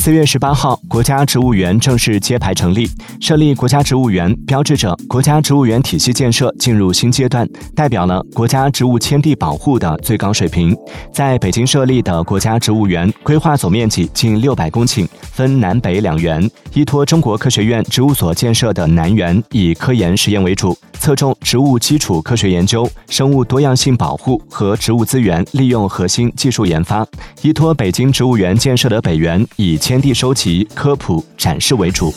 四月十八号，国家植物园正式揭牌成立。设立国家植物园，标志着国家植物园体系建设进入新阶段，代表了国家植物迁地保护的最高水平。在北京设立的国家植物园，规划总面积近六百公顷，分南北两园，依托中国科学院植物所建设的南园，以科研实验为主，侧重植物基础科学研究、生物多样性保护和植物资源利用核心技术研发；依托北京植物园建设的北园，以天地收集、科普、展示为主。